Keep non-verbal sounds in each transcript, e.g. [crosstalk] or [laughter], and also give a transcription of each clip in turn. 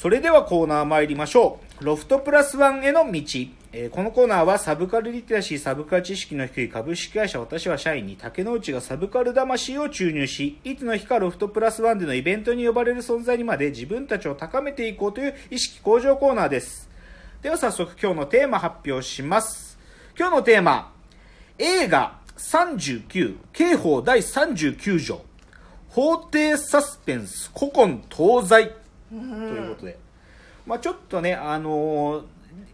それではコーナー参りましょう。ロフトプラスワンへの道。えーこのコーナーはサブカルリテラシー、サブカル知識の低い株式会社私は社員に竹之内がサブカル魂を注入し、いつの日かロフトプラスワンでのイベントに呼ばれる存在にまで自分たちを高めていこうという意識向上コーナーです。では早速今日のテーマ発表します。今日のテーマ、映画39、刑法第39条、法廷サスペンス、古今東西。ということで、まあちょっとね、あのー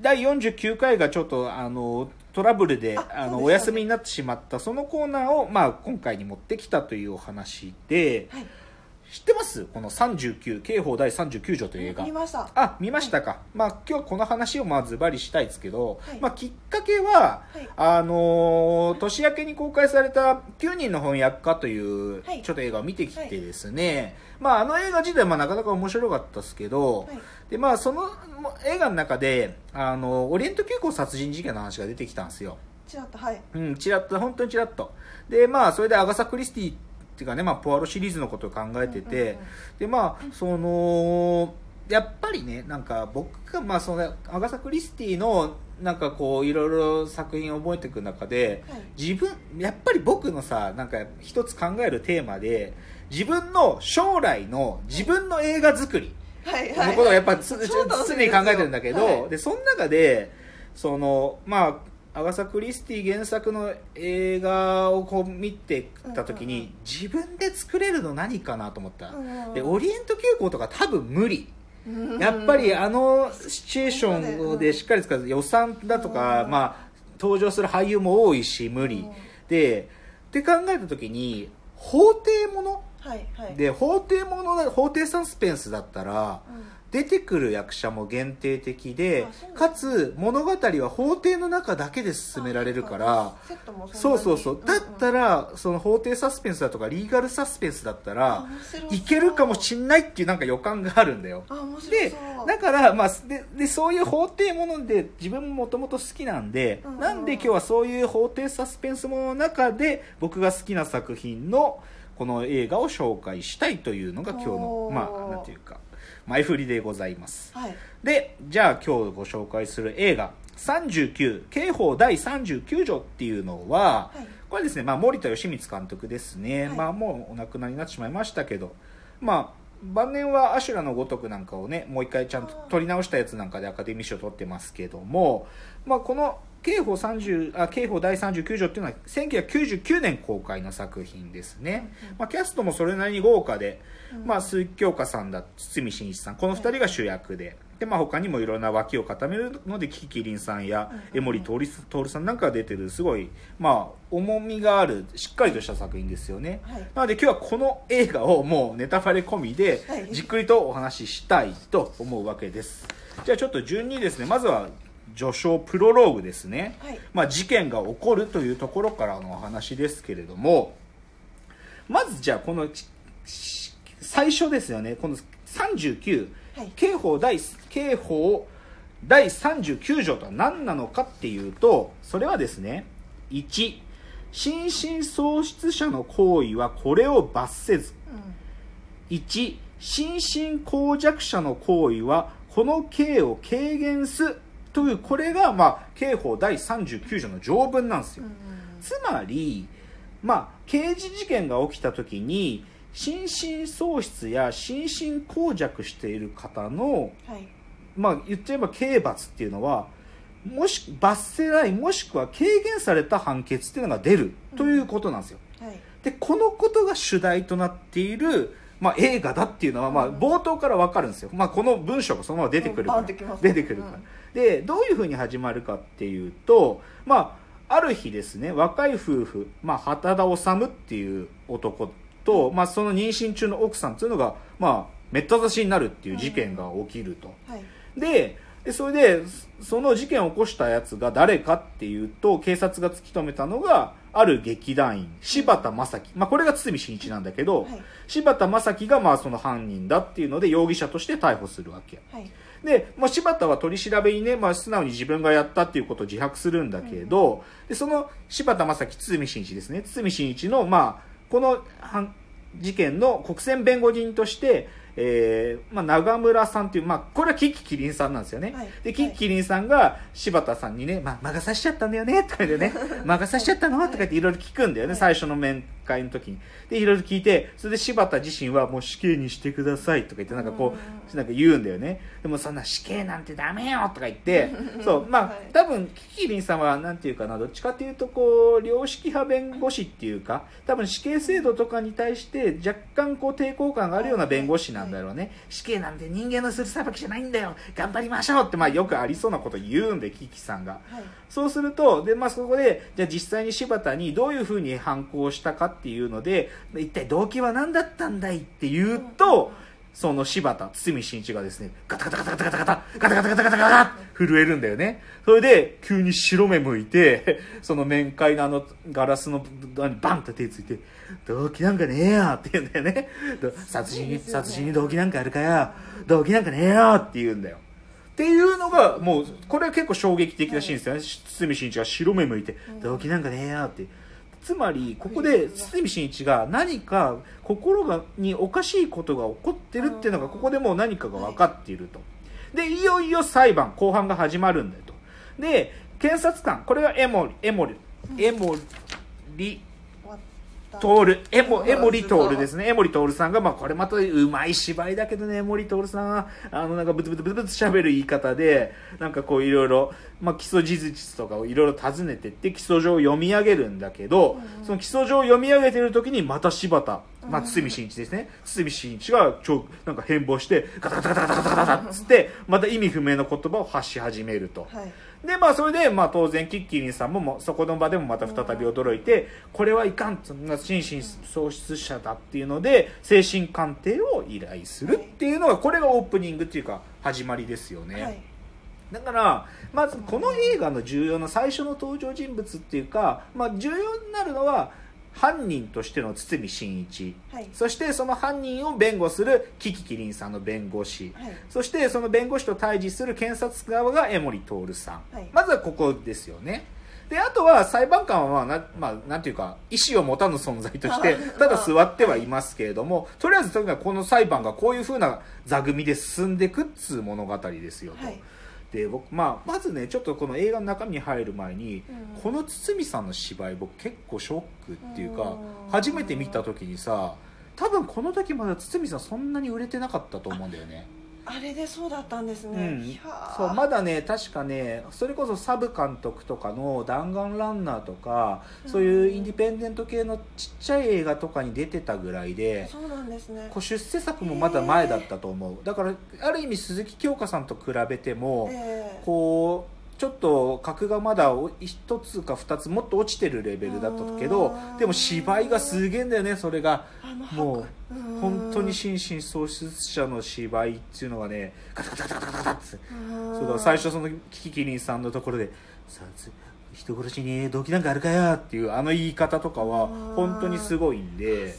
第49回がちょっと、あのートラブルで、ああの、ねお休みになってしまった、そのコーナーを、まあ今回に持ってきたというお話で、はい。知ってます？この39、刑法第39条という映画見。ました。あ、見ましたか。まあ今日はこの話をまあズバリしたいですけど、はいまあきっかけは、はいあのー年明けに公開された9人の翻訳家というはいちょっと映画を見てきてですね、まああの映画自体まあなかなか面白かったですけど、はいでまあそのも映画の中で、あの、オリエント急行殺人事件の話が出てきたんですよ。ちらっと、はい。うん、ちらっと、本当にちらっと。で、まあ、それでアガサ・クリスティっていうかね、まあ、ポアロシリーズのことを考えてて、うんうんうんで、まあ、その、やっぱりね、なんか僕が、まあ、その、アガサ・クリスティの、なんかこう、いろいろ作品を覚えていく中で、はい自分、やっぱり僕のさ、なんか一つ考えるテーマで、自分の将来の自分の映画作り、はい。はい。のことをやっぱつ超楽し常に考えてるんだけど、はいでその中でそのまあアガサ・クリスティ原作の映画をこう見てた時に、自分で作れるの何かなと思った、でオリエント急行とか多分無理、うんやっぱりあのシチュエーションでしっかり使う予算だとか、うんまあ、登場する俳優も多いし無理、うんでって考えた時に法廷もの？はい。はい。で法廷ものだ法廷サスペンスだったら、うん出てくる役者も限定的でかつ物語は法廷の中だけで進められるからそうそうそうだったら、らその法廷サスペンスだとかリーガルサスペンスだったらいけるかもしんないっていうなんか予感があるんだよ。で。だから、まあ、ででそういう法廷もので自分ももともと好きなんで、うんうんなんで今日はそういう法廷サスペンスものの中で僕が好きな作品のこの映画を紹介したいというのが今日のまあなんていうか前振りでございますはい。でじゃあ今日ご紹介する映画39刑法第39条っていうのは、はい。これですね、まあ、森田義満監督ですね、はいまあ、もうお亡くなりになってしまいましたけど、まあ、晩年は「アシュラのごとく」なんかをねもう一回ちゃんと撮り直したやつなんかでアカデミー賞取ってますけども、まあ、この刑法30あ刑法第39条っていうのは1999年公開の作品ですね、うんうん。まあ、キャストもそれなりに豪華で、うん。まあ、鈴木京香さんだ堤真一さんこの2人が主役で。でまあ、他にもいろんな脇を固めるのでキキキリンさんや江森徹徹さんなんかが出てるすごい、まあ、重みがあるしっかりとした作品ですよね、はい。なので今日はこの映画をもうネタバレ込みではい。じっくりとお話ししたいと思うわけです。じゃあちょっと順にですねまずは序章プロローグですね、はい。まあ、事件が起こるというところからのお話ですけれどもまずじゃあこの最初ですよね。この39、はい。刑法第刑法第39条とは何なのかっていうとそれはですね1心神喪失者の行為はこれを罰せず。うん。1心身耗弱者の行為はこの刑を軽減すというこれが、まあ、刑法第39条の条文なんですよ、うんつまり、まあ、刑事事件が起きた時に心神喪失や心身耗弱している方の、はい。まあ、言っちゃえば刑罰っていうのはもし罰せないもしくは軽減された判決っていうのが出るということなんですよ、はい。でこのことが主題となっている、まあ、映画だっていうのは、まあ、うん。冒頭から分かるんですよ、まあ、この文章がそのまま出てくるから、出てくるから、でどういうふうに始まるかっていうと、まあ、ある日ですね若い夫婦、まあ、畑田治っていう男と、まあ、その妊娠中の奥さんっていうのが、まあ、めった刺しになるっていう事件が起きると。はい。ででそれでその事件を起こしたやつが誰かっていうと警察が突き止めたのがある劇団員柴田正樹、まあ、これが堤真一なんだけど、はい。柴田正樹がまあその犯人だっていうので容疑者として逮捕するわけ。はい。で、まあ、柴田は取り調べにね、まあ、素直に自分がやったっていうことを自白するんだけど、でその柴田正樹堤真一ですね。堤真一のまあこの犯事件の国選弁護人として、えーまあ、長村さんっていう、まあ、これはキキキリンさんなんですよね。はい。で、キキキリンさんが柴田さんにね、まあ、魔が差しちゃったんだよね、とか言ってね、魔が差しちゃったの？とか言っていろいろ聞くんだよね、はい。最初の面会の時に。で、いろいろ聞いて、それで柴田自身はもう死刑にしてくださいとか言って、なんかこう、なんか言うんだよね。でもそんな死刑なんてダメよとか言って、そう、まあ、はい多分、キキキリンさんは、なんていうかな、どっちかっていうと、こう、良識派弁護士っていうか、多分死刑制度とかに対して若干こう抵抗感があるような弁護士なんだろうね。死刑なんて人間のする裁きじゃないんだよ頑張りましょうって、まあよくありそうなこと言うんで、キキさんが。はいそうすると、で、まあ、そこで、じゃあ実際に柴田にどういうふうに反抗したかっていうので、一体動機は何だったんだいって言うと、その柴田、堤真一がですね、ガタガタガタガタガタガタガタガタガタガタガタ震えるんだよね。それで、急に白目向いて、その面会のあのガラスのバンって手ついて、動機なんかねえよって言うんだよね。ど殺人に、殺人に動機なんかあるかよ。動機なんかねえよって言うんだよ。っていうのが、もう、これは結構衝撃的なシーンですよね。堤真一が白目向いて、動機なんかねえよって。つまり、ここで堤真一が何か心がにおかしいことが起こってるっていうのが、ここでもう何かが分かっていると。で、いよいよ裁判、後半が始まるんだよと。で、検察官、これがエモリ、エモリ、トール、エモ、リトールですね。エモリトールさんが、まあこれまたうまい芝居だけどね、エモリトールさんは、あのなんかブツブツブツブツ喋る言い方で、なんかこういろいろ、まあ基礎事実とかをいろいろ尋ねてって基礎上を読み上げるんだけど、その基礎上を読み上げてる時にまた柴田、まあ堤真一ですね。堤真一がちょ、なんか変貌して、ガタガタガタガタガタガタっつって、また意味不明な言葉を発し始めると。はいで、まあ、それで、まあ、当然、キッキリンさんももう、そこの場でもまた再び驚いて、これはいかん、そんな心神喪失者だっていうので、精神鑑定を依頼するっていうのが、これがオープニングっていうか、始まりですよね。はいだから、まずこの映画の重要な最初の登場人物っていうか、まあ、重要になるのは、犯人としての堤真一。はい。そしてその犯人を弁護するキキキリンさんの弁護士。はい。そしてその弁護士と対峙する検察側が江森徹さん、はい。まずはここですよね。であとは裁判官はな,、まあ、なんていうか意思を持たぬ存在として [laughs] ただ座ってはいますけれどもとりあえずとにかくこの裁判がこういうふうな座組で進んでいくっつう物語ですよと、はいで僕、まあ、まずねちょっとこの映画の中身に入る前に、うん。この堤さんの芝居僕結構ショックっていうかうん初めて見た時にさ多分この時まだ堤さんそんなに売れてなかったと思うんだよねあれでそうだったんですね、うん。そうまだね確かねそれこそサブ監督とかの「弾丸ランナー」とかそういうインディペンデント系のちっちゃい映画とかに出てたぐらいでそうなんですね。こう出世作もまだ前だったと思う。だからある意味鈴木京香さんと比べてもええ。こうちょっと格がまだ一つか二つもっと落ちてるレベルだったけどうんでも芝居がすげえんだよねそれが。もううん。本当に心神喪失者の芝居っていうのがねガタガタガタガタガタって。うんそうだから最初そのキキキリンさんのところで「さあ人殺しに動機なんかあるかよ」っていうあの言い方とかは本当にすごいんで。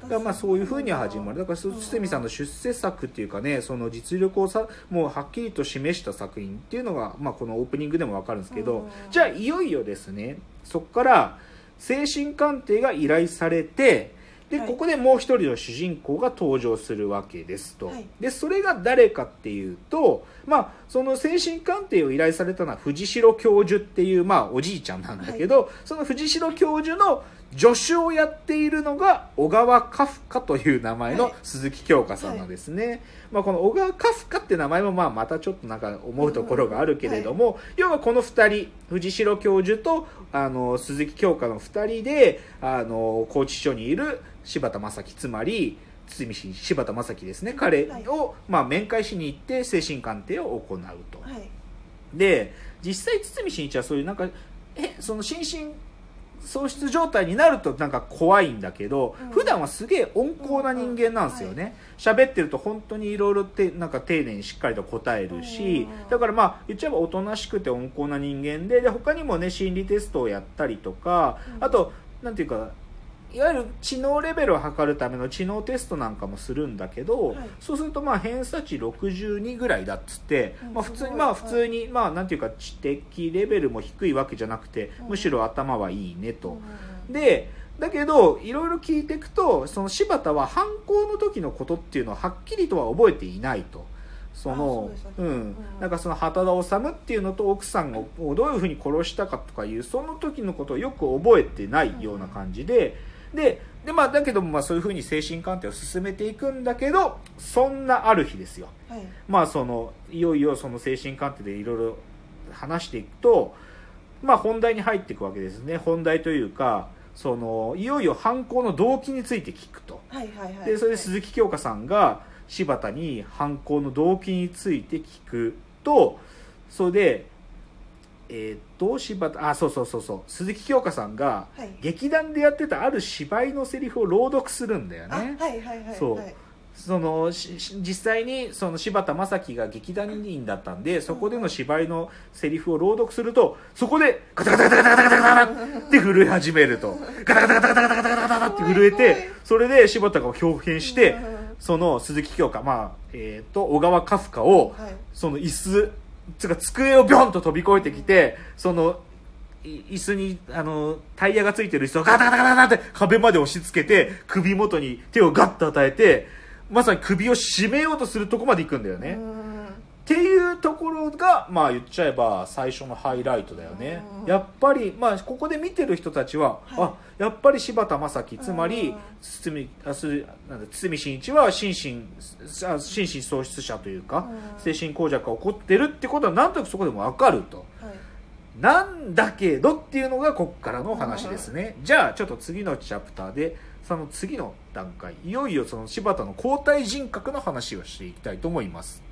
そうだったんですねだからまあそういうふうに始まる。だから堤さんの出世作っていうかねその実力をさもうはっきりと示した作品っていうのが、まあ、このオープニングでも分かるんですけどうん。じゃあいよいよですねそこから精神鑑定が依頼されてで、はい。ここでもう一人の主人公が登場するわけですと、はい。でそれが誰かっていうと、まあ、その精神鑑定を依頼されたのは藤代教授っていう、まあ、おじいちゃんなんだけど、その藤代教授の助手をやっているのが小川カフカという名前のはい。鈴木京香さんなんですね、まあ、この小川カフカって名前もまあまたちょっとなんか思うところがあるけれども、要はこの2人藤代教授とあの鈴木京香の2人であの拘置所にいる柴田正樹つまり堤氏柴田正樹ですね。彼を、まあ、面会しに行って精神鑑定を行うと。はい。で実際堤真一はそういうなんかえその心身喪失状態になるとなんか怖いんだけど、うん。普段はすげえ温厚な人間なんですよね。喋、ってると本当にいろいろてなんか丁寧にしっかりと答えるし、うん。だからまあ言っちゃえばおとなしくて温厚な人間でで他にもね心理テストをやったりとか、うん。あとなんていうかいわゆる知能レベルを測るための知能テストなんかもするんだけど、はい。そうするとまあ偏差値62ぐらいだっつって、うん。まあ、普通にまあ普通にまあなんていうか知的レベルも低いわけじゃなくてうん。むしろ頭はいいねと。うんでだけどいろいろ聞いていくとその柴田は犯行の時のことっていうのははっきりとは覚えていないと。そのあそうん。うん。なんかその畑田治っていうのと奥さんをどういうふうに殺したかとかいうその時のことをよく覚えてないような感じで、ででまあだけどもまあそういうふうに精神鑑定を進めていくんだけどそんなある日ですよ。はい。まあそのいよいよその精神鑑定でいろいろ話していくとまあ本題に入っていくわけですね。本題というかそのいよいよ犯行の動機について聞くと。はいはいはい。でそれで鈴木京香さんが柴田に犯行の動機について聞くとそれでえーっと柴田あそうそうそうそう。鈴木京香さんがはい。劇団でやってたある芝居のセリフを朗読するんだよあねはいはいはい。そう。はいその実際にその柴田正樹が劇団員だったんでそこでの芝居のセリフを朗読するとそこでガタガタガタガタガタガタガタって震え始めると。ガタガタガタガタガタガタガタガタって震えてそれで柴田が表変してその鈴木京香まあえっ、と小川カフカをはい。その椅子つか机をビョンと飛び越えてきてその椅子にあのタイヤがついてる人をガタガタガタガタって壁まで押し付けて首元に手をガッと与えてまさに首を絞めようとするとこまで行くんだよね、いうところがまあ言っちゃえば最初のハイライトだよね。うん。やっぱりまあここで見てる人たちは、はい。あやっぱり柴田正樹つまりうん。堤あすなんだ堤真一は心身あ心身喪失者というかうん。精神耗弱が起こってるってことはなんとなくそこでも分かると。はい。なんだけどっていうのがこっからの話ですね。じゃあちょっと次のチャプターでその次の段階いよいよその柴田の交代人格の話をしていきたいと思います